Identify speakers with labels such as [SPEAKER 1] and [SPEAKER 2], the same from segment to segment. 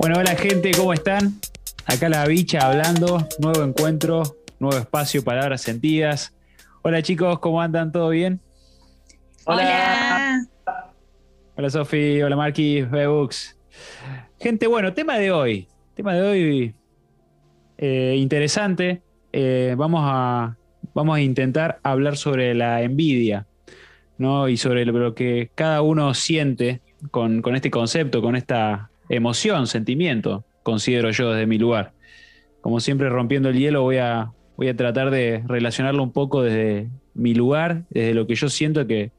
[SPEAKER 1] Bueno, hola gente, ¿cómo están? Acá la bicha hablando, nuevo encuentro, nuevo espacio, palabras sentidas. Hola chicos, ¿cómo andan? ¿Todo bien?
[SPEAKER 2] Hola.
[SPEAKER 1] Hola, Sofi, hola Marquis, Bebux. Gente, bueno, tema de hoy. Tema de hoy eh, interesante. Eh, vamos, a, vamos a intentar hablar sobre la envidia, ¿no? Y sobre lo que cada uno siente con, con este concepto, con esta emoción, sentimiento, considero yo desde mi lugar. Como siempre, rompiendo el hielo, voy a, voy a tratar de relacionarlo un poco desde mi lugar, desde lo que yo siento que,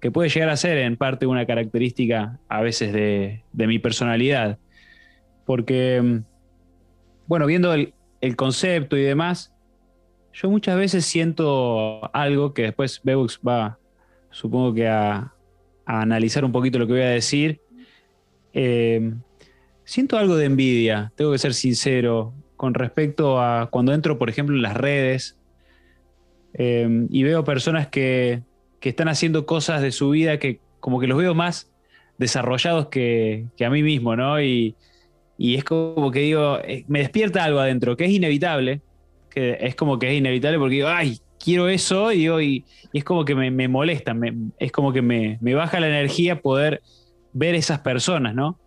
[SPEAKER 1] que puede llegar a ser en parte una característica a veces de, de mi personalidad. Porque, mm, bueno, viendo el, concepto y demás, yo muchas veces siento algo que después Bebux va, supongo que a, a analizar un poquito lo que voy a decir. Eh, siento algo de envidia, tengo que ser sincero, con respecto a cuando entro, por ejemplo, en las redes eh, y veo personas que, que, están haciendo cosas de su vida que como que los veo más desarrollados que, que a mí mismo, ¿no? Y, y, es como que digo, eh, me despierta algo adentro, que es inevitable, que es como que es inevitable porque digo, ay, quiero eso, y, es como que me, molesta, es como que me, me baja la energía poder ver esas personas, ¿no?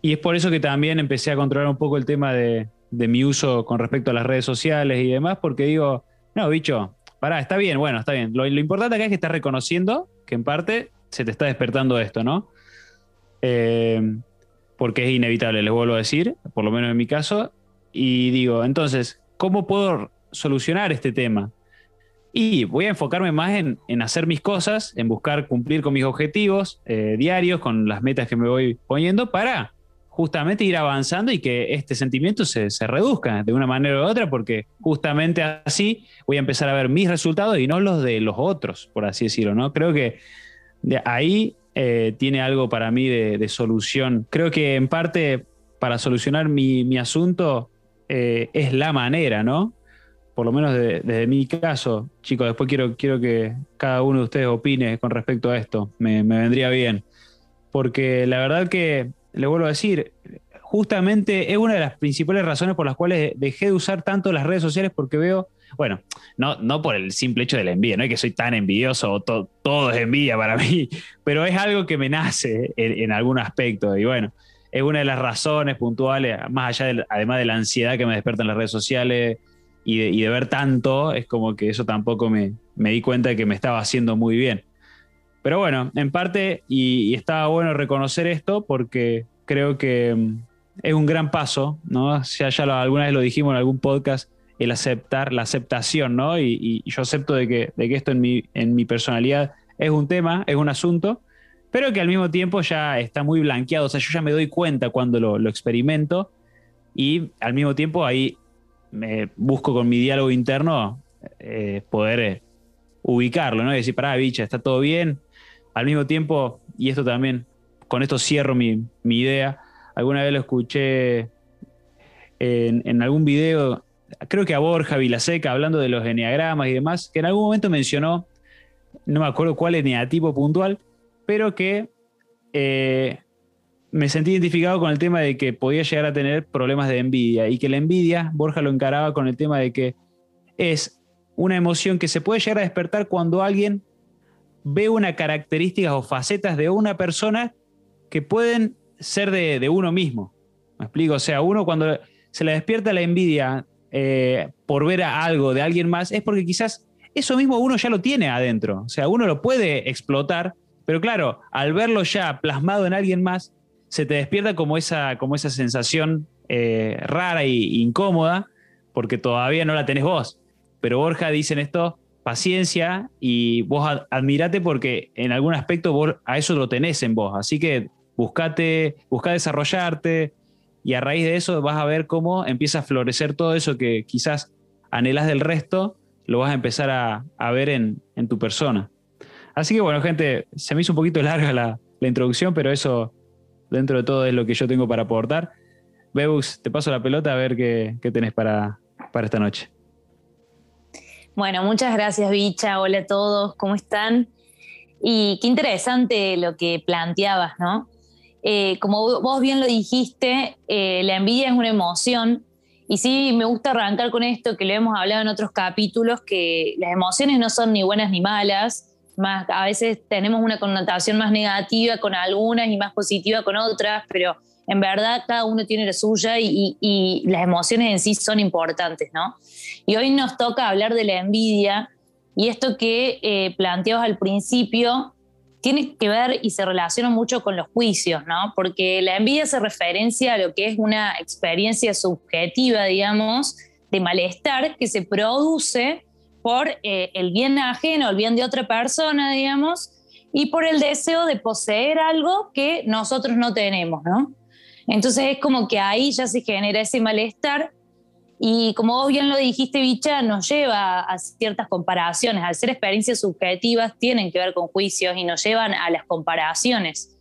[SPEAKER 1] Y es por eso que también empecé a controlar un poco el tema de, mi uso con respecto a las redes sociales y demás, porque digo, no, bicho, pará, está bien, bueno, está bien. Lo, importante acá es que estás reconociendo que en parte se te está despertando esto, ¿no? Eh, porque es inevitable, les vuelvo a decir, por lo menos en mi caso. Y digo, entonces, ¿cómo puedo solucionar este tema? Y voy a enfocarme más en, en hacer mis cosas, en buscar cumplir con mis objetivos eh, diarios, con las metas que me voy poniendo para justamente ir avanzando y que este sentimiento se, se, reduzca de una manera u otra, porque justamente así voy a empezar a ver mis resultados y no los de los otros, por así decirlo, ¿no? Creo que de ahí eh, tiene algo para mí de, de, solución. Creo que en parte para solucionar mi, mi asunto eh, es la manera, ¿no? Por lo menos desde de, de mi caso, chicos, después quiero, quiero que cada uno de ustedes opine con respecto a esto, me, me vendría bien. Porque la verdad que le vuelvo a decir, justamente es una de las principales razones por las cuales dejé de usar tanto las redes sociales porque veo, bueno, no, no por el simple hecho de la envidia, no es que soy tan envidioso o to, todo es envidia para mí, pero es algo que me nace en, algún aspecto y bueno, es una de las razones puntuales, más allá de, además de la ansiedad que me despiertan las redes sociales y de, ver tanto, es como que eso tampoco me di cuenta de que me estaba haciendo muy bien. Pero bueno, en parte, y, y estaba bueno reconocer esto porque creo que mm, es un gran paso, ¿no? Ya, ya lo, alguna vez lo dijimos en algún podcast, el aceptar, la aceptación, ¿no? Y, y yo acepto de que, de que esto en mi, en mi personalidad es un tema, es un asunto, pero que al mismo tiempo ya está muy blanqueado, o sea, yo ya me doy cuenta cuando lo, lo experimento y al mismo tiempo ahí me busco con mi diálogo interno eh, poder eh, ubicarlo, ¿no? Y decir, pará, bicha, está todo bien, al mismo tiempo, y esto también, con esto cierro mi, idea, alguna vez lo escuché en, en, algún video, creo que a Borja Vilaseca, hablando de los eneagramas y demás, que en algún momento mencionó, no me acuerdo cuál eneatipo puntual, pero que eh, me sentí identificado con el tema de que podía llegar a tener problemas de envidia y que la envidia, Borja lo encaraba con el tema de que es una emoción que se puede llegar a despertar cuando alguien ve una características o facetas de una persona que pueden ser de, de, uno mismo. ¿Me explico? O sea, uno cuando se le despierta la envidia eh, por ver a algo de alguien más, es porque quizás eso mismo uno ya lo tiene adentro. O sea, uno lo puede explotar, pero claro, al verlo ya plasmado en alguien más, se te despierta como esa, como esa sensación eh, rara e incómoda, porque todavía no la tenés vos. Pero Borja dice en esto, paciencia y vos admirate porque en algún aspecto a eso lo tenés en vos. Así que buscate, busca desarrollarte y a raíz de eso vas a ver cómo empieza a florecer todo eso que quizás anhelas del resto, lo vas a empezar a, ver en, tu persona. Así que bueno, gente, se me hizo un poquito larga la, introducción, pero eso dentro de todo es lo que yo tengo para aportar. Bebus, te paso la pelota a ver qué, tenés para esta noche.
[SPEAKER 2] Bueno, muchas gracias, Bicha. Hola a todos, ¿cómo están? Y qué interesante lo que planteabas, ¿no? eh, como vos bien lo dijiste, eh, la envidia es una emoción. Y sí, me gusta arrancar con esto, que lo hemos hablado en otros capítulos, que las emociones no son ni buenas ni malas, más, a veces tenemos una connotación más negativa con algunas y más positiva con otras, pero en verdad cada uno tiene la suya y, las emociones en sí son importantes, ¿no? Y hoy nos toca hablar de la envidia y esto que eh, planteamos al principio tiene que ver y se relaciona mucho con los juicios, ¿no? Porque la envidia se referencia a lo que es una experiencia subjetiva, digamos, de malestar que se produce por eh, el bien ajeno, el bien de otra persona, digamos, y por el deseo de poseer algo que nosotros no tenemos, ¿no? Entonces es como que ahí ya se genera ese malestar y como vos bien lo dijiste, Bicha, nos lleva a ciertas comparaciones. Al ser experiencias subjetivas, tienen que ver con juicios y nos llevan a las comparaciones.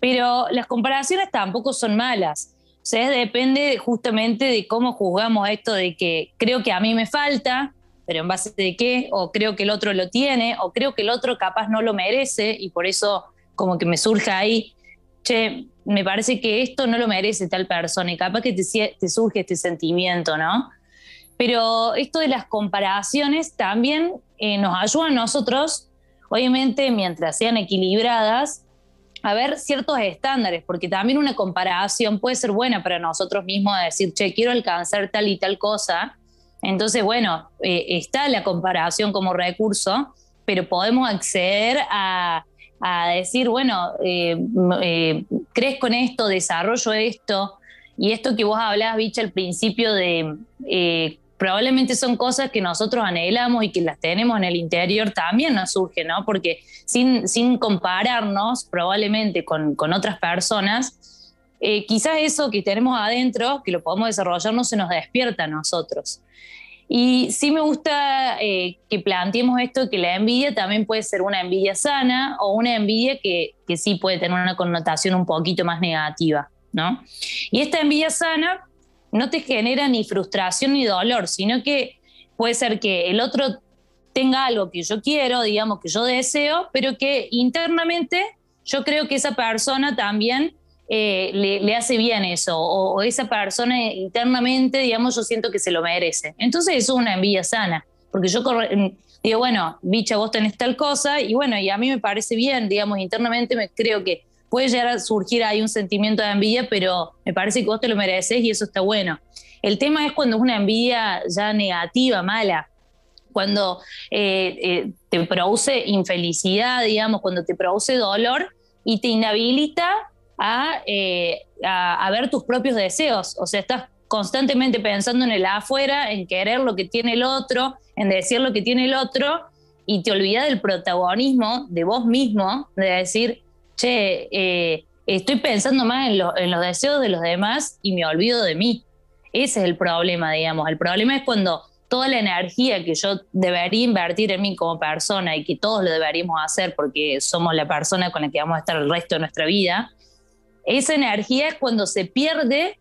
[SPEAKER 2] Pero las comparaciones tampoco son malas. O sea, depende justamente de cómo juzgamos esto de que creo que a mí me falta, pero en base de qué, o creo que el otro lo tiene, o creo que el otro capaz no lo merece y por eso como que me surge ahí, che, me parece que esto no lo merece tal persona y capaz que te, surge este sentimiento, ¿no? Pero esto de las comparaciones también eh, nos ayuda a nosotros, obviamente mientras sean equilibradas, a ver ciertos estándares, porque también una comparación puede ser buena para nosotros mismos, decir, che, quiero alcanzar tal y tal cosa. Entonces, bueno, eh, está la comparación como recurso, pero podemos acceder a a decir, bueno, eh, eh, crezco en esto, desarrollo esto, y esto que vos hablabas, Bicha, al principio de eh, probablemente son cosas que nosotros anhelamos y que las tenemos en el interior también nos surge, ¿no? Porque sin, sin compararnos probablemente con, con otras personas, quizás eso que tenemos adentro, que lo podemos desarrollar, no se nos despierta a nosotros. Y sí me gusta eh, que planteemos esto, que la envidia también puede ser una envidia sana o una envidia que, que sí puede tener una connotación un poquito más negativa, ¿no? Y esta envidia sana no te genera ni frustración ni dolor, sino que puede ser que el otro tenga algo que yo quiero, digamos, que yo deseo, pero que internamente yo creo que esa persona también eh, le, hace bien eso, o, esa persona internamente, digamos, yo siento que se lo merece. Entonces eso es una envidia sana, porque yo mm, digo, bueno, bicha, vos tenés tal cosa, y bueno, y a mí me parece bien, digamos, internamente me creo que puede llegar a surgir ahí un sentimiento de envidia, pero me parece que vos te lo mereces y eso está bueno. El tema es cuando es una envidia ya negativa, mala, cuando eh, eh, te produce infelicidad, digamos, cuando te produce dolor y te inhabilita eh, a, a, ver tus propios deseos. O sea, estás constantemente pensando en el afuera, en querer lo que tiene el otro, en decir lo que tiene el otro, y te olvidas del protagonismo de vos mismo, de decir, che, eh, estoy pensando más en, en los deseos de los demás y me olvido de mí. Ese es el problema, digamos. El problema es cuando toda la energía que yo debería invertir en mí como persona y que todos lo deberíamos hacer porque somos la persona con la que vamos a estar el resto de nuestra vida, esa energía cuando se pierde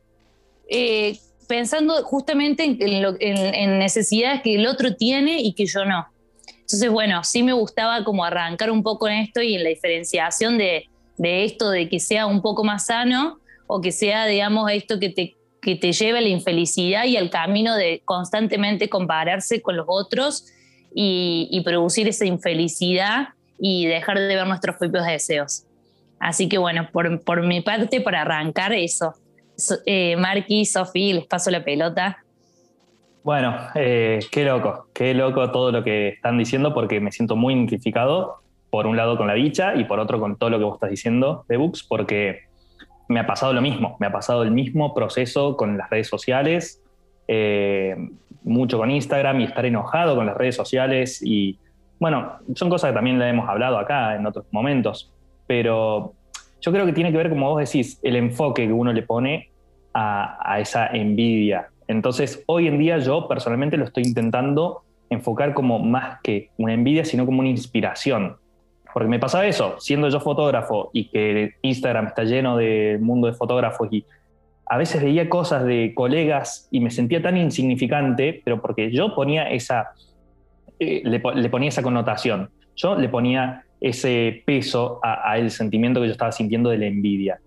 [SPEAKER 2] eh, pensando justamente en, necesidades que el otro tiene y que yo no. Entonces, bueno, sí me gustaba como arrancar un poco en esto y en la diferenciación de, esto de que sea un poco más sano o que sea, digamos, esto que te, que te lleve a la infelicidad y al camino de constantemente compararse con los otros y producir esa infelicidad y dejar de ver nuestros propios deseos. Así que bueno, por, mi parte, para arrancar eso. Eh, Marqui, Sofi, les paso la pelota.
[SPEAKER 3] Bueno, eh, qué loco, qué loco todo lo que están diciendo porque me siento muy identificado, por un lado con la bicha y por otro con todo lo que vos estás diciendo de Books, porque me ha pasado lo mismo, me ha pasado el mismo proceso con las redes sociales, eh, mucho con Instagram y estar enojado con las redes sociales y bueno, son cosas que también le hemos hablado acá en otros momentos, pero yo creo que tiene que ver, como vos decís, el enfoque que uno le pone a, esa envidia. Entonces, hoy en día yo personalmente lo estoy intentando enfocar como más que una envidia, sino como una inspiración. Porque me pasaba eso, siendo yo fotógrafo y que Instagram está lleno de mundo de fotógrafos y a veces veía cosas de colegas y me sentía tan insignificante, pero porque yo ponía esa, eh, le ponía esa connotación. Yo le ponía ese peso a, el sentimiento que yo estaba sintiendo de la envidia.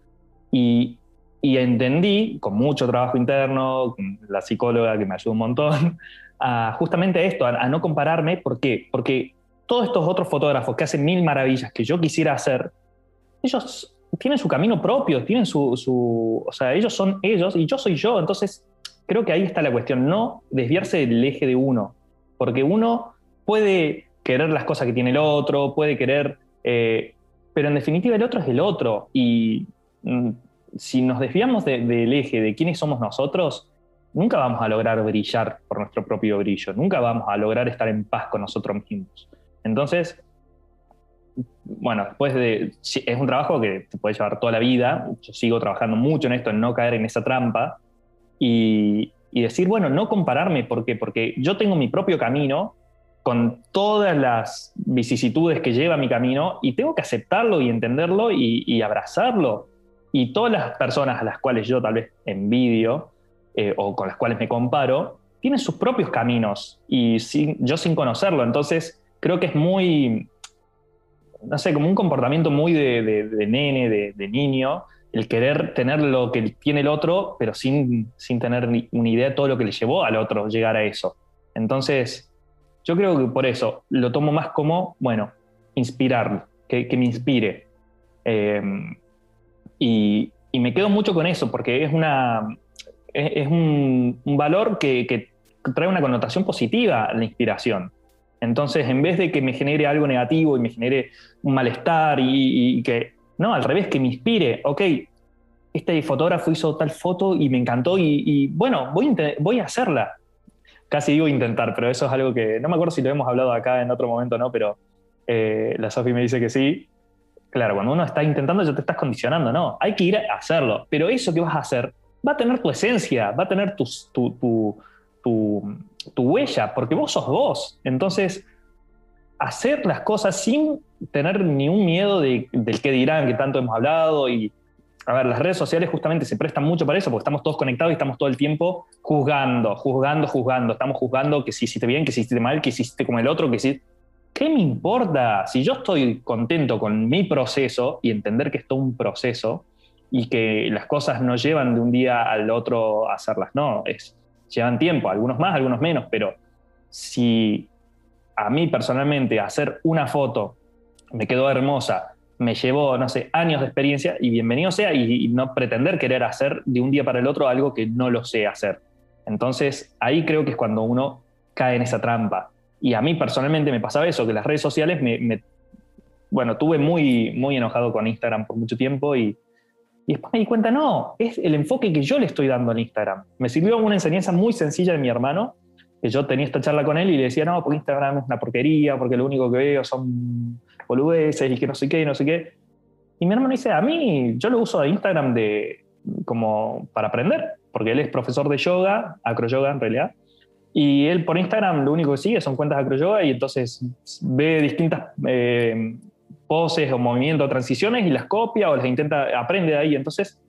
[SPEAKER 3] Y, y entendí, con mucho trabajo interno, con la psicóloga que me ayudó un montón, a justamente esto, a, no compararme. ¿Por qué? Porque todos estos otros fotógrafos que hacen mil maravillas que yo quisiera hacer, ellos tienen su camino propio, tienen su, su, o sea, ellos son ellos y yo soy yo. Entonces, creo que ahí está la cuestión, no desviarse del eje de uno, porque uno puede querer las cosas que tiene el otro, puede querer, eh, pero en definitiva el otro es el otro. Y mm, si nos desviamos del eje de quiénes somos nosotros, nunca vamos a lograr brillar por nuestro propio brillo, nunca vamos a lograr estar en paz con nosotros mismos. Entonces, bueno, después de. Es un trabajo que te puede llevar toda la vida. Yo sigo trabajando mucho en esto, en no caer en esa trampa. Y, y decir, bueno, no compararme, ¿por qué? Porque yo tengo mi propio camino con todas las vicisitudes que lleva mi camino y tengo que aceptarlo y entenderlo y, abrazarlo. Y todas las personas a las cuales yo tal vez envidio eh, o con las cuales me comparo, tienen sus propios caminos y yo sin conocerlo. Entonces, creo que es muy, no sé, como un comportamiento muy de, nene, de, niño, el querer tener lo que tiene el otro, pero sin, sin tener ni una idea de todo lo que le llevó al otro llegar a eso. Entonces, yo creo que por eso lo tomo más como, bueno, inspirar, que, me inspire. Eh, y, me quedo mucho con eso, porque es, una, es, un, valor que, trae una connotación positiva la inspiración. Entonces, en vez de que me genere algo negativo y me genere un malestar y, que, no, al revés, que me inspire, ok, este fotógrafo hizo tal foto y me encantó y, bueno, voy a, voy a hacerla. Casi digo intentar, pero eso es algo que no me acuerdo si lo hemos hablado acá en otro momento no, pero eh, la Sofi me dice que sí Claro, cuando uno está intentando ya te estás condicionando, no, hay que ir a hacerlo, pero eso que vas a hacer va a tener tu esencia, va a tener tu, tu, tu, huella, porque vos sos vos. Entonces, hacer las cosas sin tener ni un miedo de, del que dirán, que tanto hemos hablado. Y, a ver, las redes sociales justamente se prestan mucho para eso, porque estamos todos conectados y estamos todo el tiempo juzgando, juzgando, juzgando. Estamos juzgando que si hiciste bien, que si hiciste mal, que hiciste como el otro, que si ¿qué me importa? Si yo estoy contento con mi proceso y entender que esto es un proceso y que las cosas no llevan de un día al otro a hacerlas, no, es, llevan tiempo, algunos más, algunos menos, pero si a mí personalmente hacer una foto me quedó hermosa, me llevó, no sé, años de experiencia y bienvenido sea y, no pretender querer hacer de un día para el otro algo que no lo sé hacer. Entonces ahí creo que es cuando uno cae en esa trampa y a mí personalmente me pasaba eso, que las redes sociales me, bueno, tuve muy, muy enojado con Instagram por mucho tiempo y, y después me di cuenta, no, es el enfoque que yo le estoy dando en Instagram. Me sirvió una enseñanza muy sencilla de mi hermano, que yo tenía esta charla con él y le decía, no, porque Instagram es una porquería, porque lo único que veo son boludeces y que no sé qué y no sé qué. Y mi hermano dice, a mí, yo lo uso de Instagram de, como para aprender, porque él es profesor de yoga, acro yoga en realidad, y él por Instagram lo único que sigue son cuentas de acroyoga y entonces ve distintas eh, poses o movimientos transiciones y las copia o las intenta, aprende de ahí. Entonces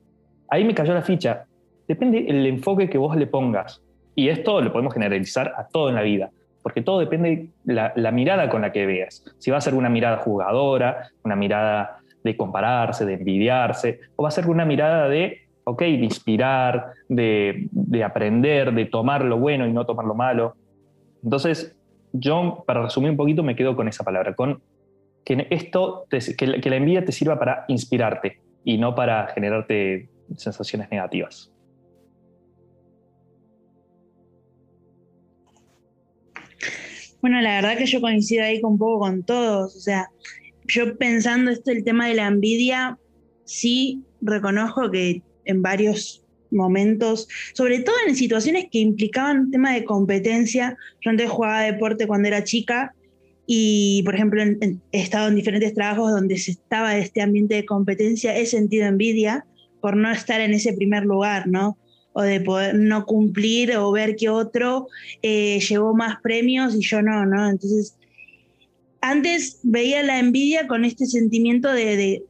[SPEAKER 3] ahí me cayó la ficha. Depende el enfoque que vos le pongas. Y esto lo podemos generalizar a todo en la vida, porque todo depende de la, la mirada con la que veas. Si va a ser una mirada jugadora, una mirada de compararse, de envidiarse, o va a ser una mirada de ¿ok? De inspirar, de, aprender, de tomar lo bueno y no tomar lo malo. Entonces, yo, para resumir un poquito, me quedo con esa palabra, con que esto, que, la envidia te sirva para inspirarte y no para generarte sensaciones negativas.
[SPEAKER 4] Bueno, la verdad que yo coincido ahí con un poco con todos. O sea, yo pensando esto, el tema de la envidia, sí reconozco que en varios momentos, sobre todo en situaciones que implicaban tema de competencia. Yo antes jugaba deporte cuando era chica y, por ejemplo, he estado en diferentes trabajos donde se estaba este ambiente de competencia, he sentido envidia por no estar en ese primer lugar, ¿no? O de poder no cumplir o ver que otro eh, llevó más premios y yo no, ¿no? Entonces, antes veía la envidia con este sentimiento de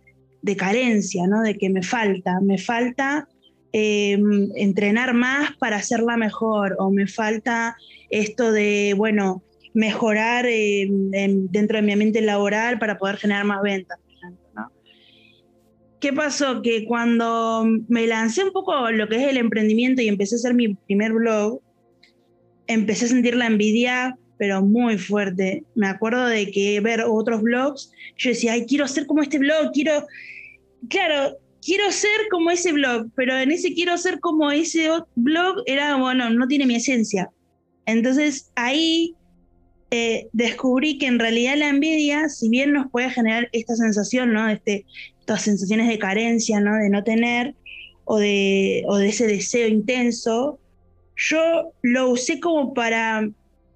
[SPEAKER 4] de carencia, ¿no? De que me falta, me falta em, entrenar más para hacerla mejor, o me falta esto de, bueno, mejorar dentro de mi ambiente laboral para poder generar más ventas, ¿qué pasó? Que cuando me lancé un poco lo que es el emprendimiento y empecé a hacer mi primer blog, empecé a sentir la envidia, pero muy fuerte. Me acuerdo de que ver otros blogs, yo decía, ay, quiero ser como este blog, quiero, claro, quiero ser como ese blog, pero en ese quiero ser como ese blog era, bueno, no tiene mi esencia. Entonces ahí eh, descubrí que en realidad la envidia, si bien nos puede generar esta sensación, ¿no? Este, estas sensaciones de carencia, ¿no? De no tener o de, o de ese deseo intenso, yo lo usé como para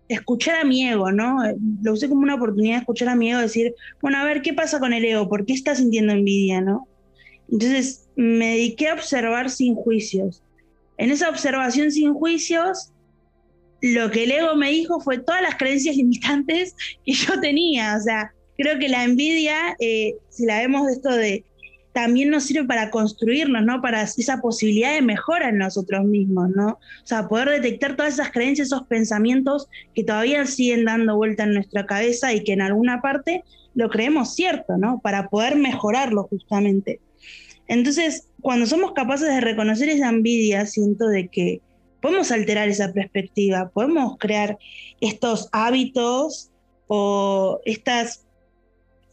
[SPEAKER 4] escuchar a mi ego, ¿no? Lo usé como una oportunidad de escuchar a mi ego, decir, bueno, a ver, ¿qué pasa con el ego? ¿Por qué está sintiendo envidia, no? Entonces me dediqué a observar sin juicios. En esa observación sin juicios, lo que el ego me dijo fue todas las creencias limitantes que yo tenía. O sea, creo que la envidia, eh, si la vemos de esto de, también nos sirve para construirnos, ¿no? Para esa posibilidad de mejora en nosotros mismos, ¿no? O sea, poder detectar todas esas creencias, esos pensamientos que todavía siguen dando vuelta en nuestra cabeza y que en alguna parte lo creemos cierto, ¿no? Para poder mejorarlo justamente. Entonces, cuando somos capaces de reconocer esa envidia, siento de que podemos alterar esa perspectiva, podemos crear estos hábitos o estas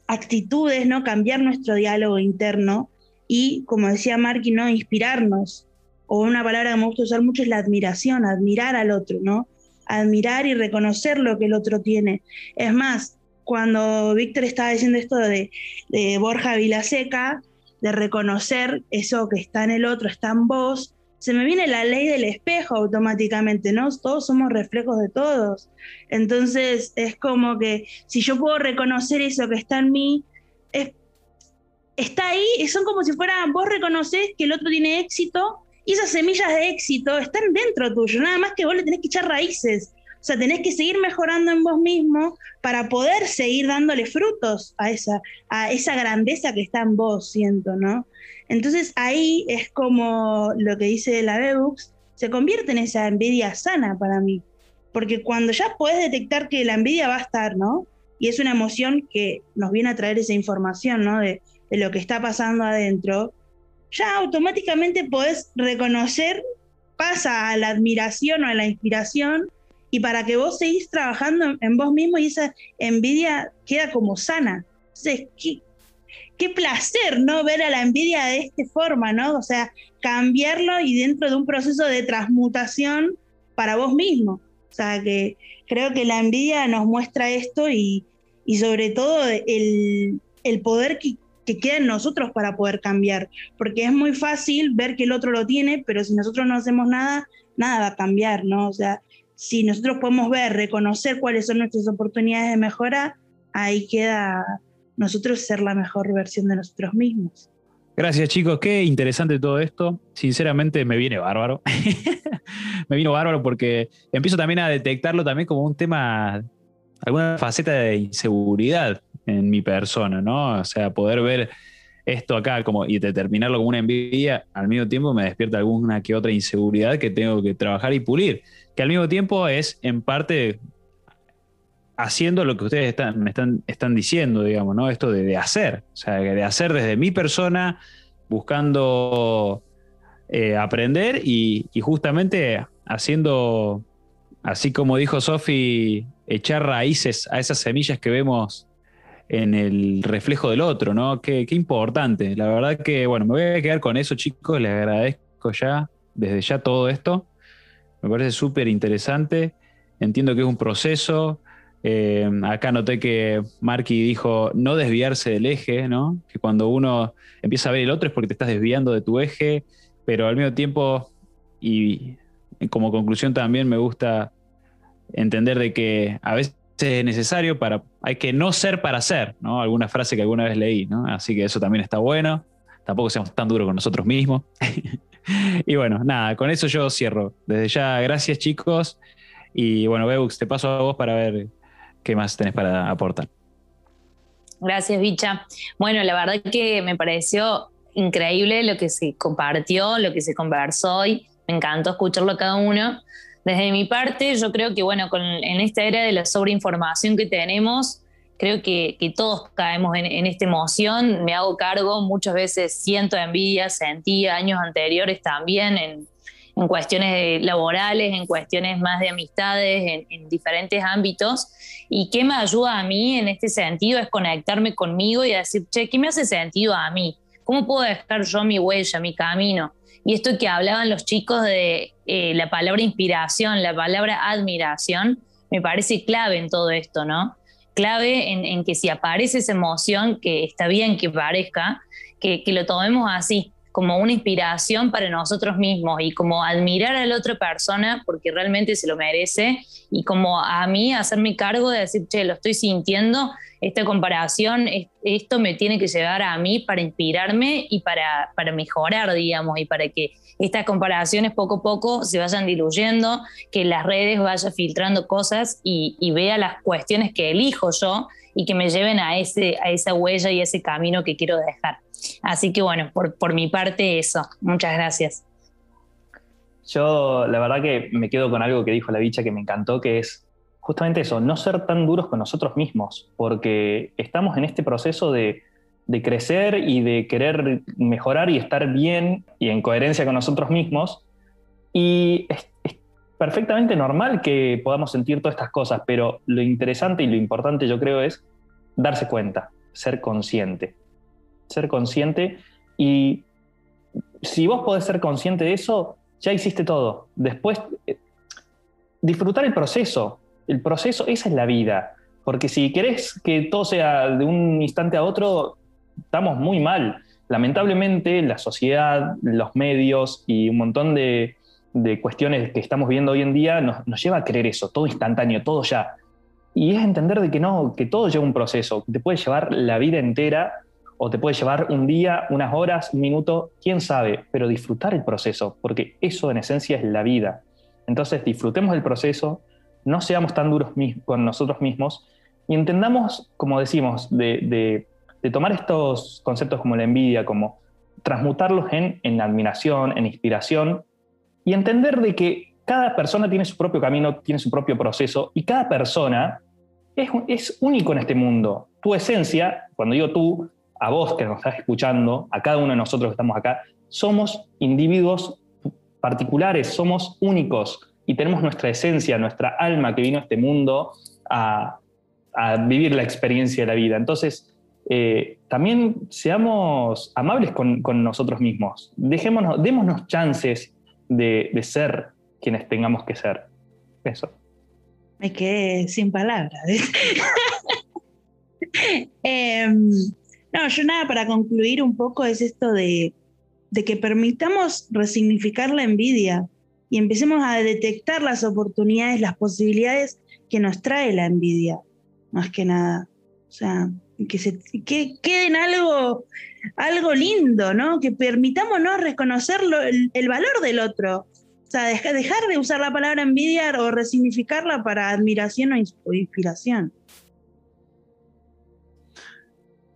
[SPEAKER 4] actitudes, ¿no? Cambiar nuestro diálogo interno y, como decía Marky, ¿no? Inspirarnos. O una palabra que me gusta usar mucho es la admiración, admirar al otro, ¿no? Admirar y reconocer lo que el otro tiene. Es más, cuando Víctor estaba diciendo esto de, de Borja Vilaseca, de reconocer eso que está en el otro, está en vos, se me viene la ley del espejo automáticamente, ¿no? Todos somos reflejos de todos. Entonces es como que si yo puedo reconocer eso que está en mí, está ahí, son como si fuera, vos reconoces que el otro tiene éxito y esas semillas de éxito están dentro tuyo, nada más que vos le tenés que echar raíces. O sea, tenés que seguir mejorando en vos mismo para poder seguir dándole frutos a esa, a esa grandeza que está en vos, siento, ¿no? Entonces ahí es como lo que dice la Bebux, se convierte en esa envidia sana para mí. Porque cuando ya puedes detectar que la envidia va a estar, ¿no? Y es una emoción que nos viene a traer esa información, ¿no? De, de lo que está pasando adentro, ya automáticamente podés reconocer, pasa a la admiración o a la inspiración y para que vos seguís trabajando en vos mismo y esa envidia queda como sana. Entonces, qué, qué placer, ¿no? Ver a la envidia de esta forma, ¿no? O sea, cambiarlo y dentro de un proceso de transmutación para vos mismo. O sea, que creo que la envidia nos muestra esto y, y sobre todo el, el poder que, que, queda en nosotros para poder cambiar. Porque es muy fácil ver que el otro lo tiene, pero si nosotros no hacemos nada, nada va a cambiar, ¿no? O sea, si nosotros podemos ver, reconocer cuáles son nuestras oportunidades de mejora, ahí queda nosotros ser la mejor versión de nosotros mismos.
[SPEAKER 1] Gracias chicos, qué interesante todo esto. Sinceramente me viene bárbaro. me vino bárbaro porque empiezo también a detectarlo también como un tema, alguna faceta de inseguridad en mi persona, ¿no? O sea, poder ver esto acá como, y determinarlo como una envidia, al mismo tiempo me despierta alguna que otra inseguridad que tengo que trabajar y pulir, que al mismo tiempo es en parte haciendo lo que ustedes están, están, están diciendo, digamos, ¿no? Esto de, hacer, o sea, de hacer desde mi persona, buscando eh, aprender y, y, justamente haciendo, así como dijo Sofi, echar raíces a esas semillas que vemos en el reflejo del otro, ¿no? Qué, qué, importante. La verdad que, bueno, me voy a quedar con eso, chicos. Les agradezco ya, desde ya todo esto. Me parece súper interesante. Entiendo que es un proceso. Eh, acá noté que Marky dijo no desviarse del eje, ¿no? Que cuando uno empieza a ver el otro es porque te estás desviando de tu eje, pero al mismo tiempo, y como conclusión también me gusta entender de que a veces es necesario para, hay que no ser para ser, ¿no? Alguna frase que alguna vez leí, ¿no? Así que eso también está bueno. Tampoco seamos tan duros con nosotros mismos. y bueno, nada, con eso yo cierro. Desde ya, gracias chicos. Y bueno, Beux, te paso a vos para ver qué más tenés para aportar.
[SPEAKER 2] Gracias, Bicha. Bueno, la verdad que me pareció increíble lo que se compartió, lo que se conversó hoy. Me encantó escucharlo a cada uno. Desde mi parte, yo creo que, bueno, con, en esta era de la sobreinformación que tenemos, Creo que, todos caemos en, esta emoción, me hago cargo, muchas veces siento envidia, sentí años anteriores también en, cuestiones laborales, en cuestiones más de amistades, en, diferentes ámbitos. Y qué me ayuda a mí en este sentido es conectarme conmigo y decir, che, ¿qué me hace sentido a mí? ¿Cómo puedo dejar yo mi huella, mi camino? Y esto que hablaban los chicos de eh, la palabra inspiración, la palabra admiración, me parece clave en todo esto, ¿no? Clave en, que si aparece esa emoción, que está bien que parezca, que, que lo tomemos así, como una inspiración para nosotros mismos y como admirar a la otra persona porque realmente se lo merece y como a mí hacerme cargo de decir, che, lo estoy sintiendo, esta comparación, esto me tiene que llevar a mí para inspirarme y para, para mejorar, digamos, y para que estas comparaciones poco a poco se vayan diluyendo, que las redes vayan filtrando cosas y, y vea las cuestiones que elijo yo y que me lleven a, ese, a esa huella y ese camino que quiero dejar. Así que bueno, por, mi parte eso. Muchas gracias.
[SPEAKER 3] Yo la verdad que me quedo con algo que dijo la bicha que me encantó, que es justamente eso, no ser tan duros con nosotros mismos, porque estamos en este proceso de, crecer y de querer mejorar y estar bien y en coherencia con nosotros mismos. Y perfectamente normal que podamos sentir todas estas cosas, pero lo interesante y lo importante yo creo es darse cuenta, ser consciente ser consciente y si vos podés ser consciente de eso, ya hiciste todo. Después, eh, disfrutar el proceso. El proceso, esa es la vida. Porque si querés que todo sea de un instante a otro, estamos muy mal. Lamentablemente, la sociedad, los medios y un montón de, cuestiones que estamos viendo hoy en día nos, nos, lleva a creer eso, todo instantáneo, todo ya. Y es entender de que no, que todo lleva un proceso, te puede llevar la vida entera o te puede llevar un día, unas horas, un minuto, quién sabe, pero disfrutar el proceso, porque eso en esencia es la vida. Entonces disfrutemos del proceso, no seamos tan duros con nosotros mismos y entendamos, como decimos, de, tomar estos conceptos como la envidia, como transmutarlos en, en admiración, en inspiración y entender de que cada persona tiene su propio camino, tiene su propio proceso y cada persona es, es único en este mundo. Tu esencia, cuando digo tú, a vos que nos estás escuchando, a cada uno de nosotros que estamos acá, somos individuos particulares, somos únicos y tenemos nuestra esencia, nuestra alma que vino a este mundo a, vivir la experiencia de la vida. Entonces, eh, también seamos amables con, nosotros mismos, Dejémonos, démonos chances de, ser quienes tengamos que ser. Eso.
[SPEAKER 4] Me quedé sin palabras. Em, no, yo nada, para concluir un poco es esto de, que permitamos resignificar la envidia y empecemos a detectar las oportunidades, las posibilidades que nos trae la envidia, más que nada. O sea, que, se, que quede en algo, algo lindo, ¿no? Que permitámonos reconocer el, el, valor del otro. O sea, dejar de usar la palabra envidia o resignificarla para admiración o inspiración.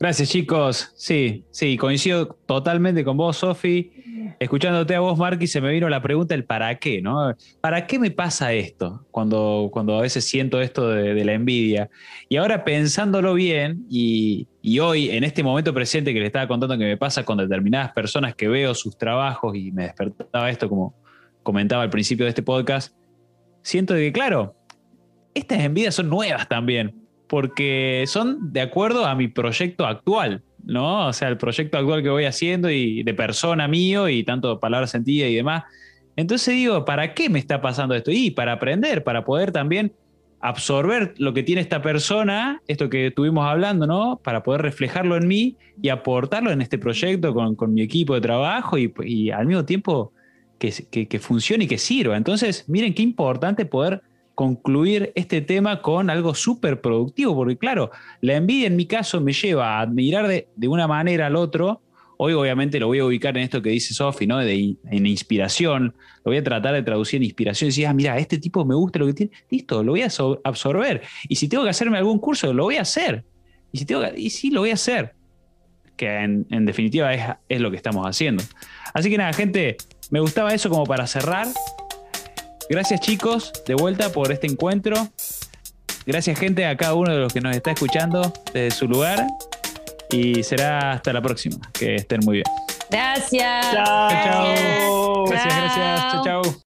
[SPEAKER 1] Gracias, chicos. Sí, sí, coincido totalmente con vos, Sofi. Escuchándote a vos, Marky, se me vino la pregunta el para qué, ¿no? ¿Para qué me pasa esto cuando, cuando a veces siento esto de, la envidia? Y ahora pensándolo bien, y, hoy, en este momento presente que le estaba contando que me pasa con determinadas personas que veo sus trabajos y me despertaba esto, como comentaba al principio de este podcast, siento que, claro, estas envidias son nuevas también porque son de acuerdo a mi proyecto actual, ¿no? O sea, el proyecto actual que voy haciendo y de persona mío y tanto palabras sentidas y demás. Entonces digo, ¿para qué me está pasando esto? Y para aprender, para poder también absorber lo que tiene esta persona, esto que estuvimos hablando, ¿no? Para poder reflejarlo en mí y aportarlo en este proyecto con, mi equipo de trabajo y, al mismo tiempo que, que funcione y que sirva. Entonces, miren qué importante poder concluir este tema con algo súper productivo, porque claro, la envidia en mi caso me lleva a admirar de, una manera al otro. Hoy obviamente lo voy a ubicar en esto que dice Sofi, ¿no? De, en inspiración. Lo voy a tratar de traducir en inspiración y decir, ah, mira, este tipo me gusta lo que tiene. Listo, lo voy a absorber. Y si tengo que hacerme algún curso, lo voy a hacer. Y si tengo y sí, lo voy a hacer. Que en, en definitiva es, es lo que estamos haciendo. Así que nada, gente, me gustaba eso como para cerrar. Gracias chicos, de vuelta por este encuentro. Gracias, gente, a cada uno de los que nos está escuchando desde su lugar. Y será hasta la próxima. Que estén muy bien.
[SPEAKER 2] Gracias.
[SPEAKER 3] Chao.
[SPEAKER 1] Chao. Gracias, gracias. Chao, chao.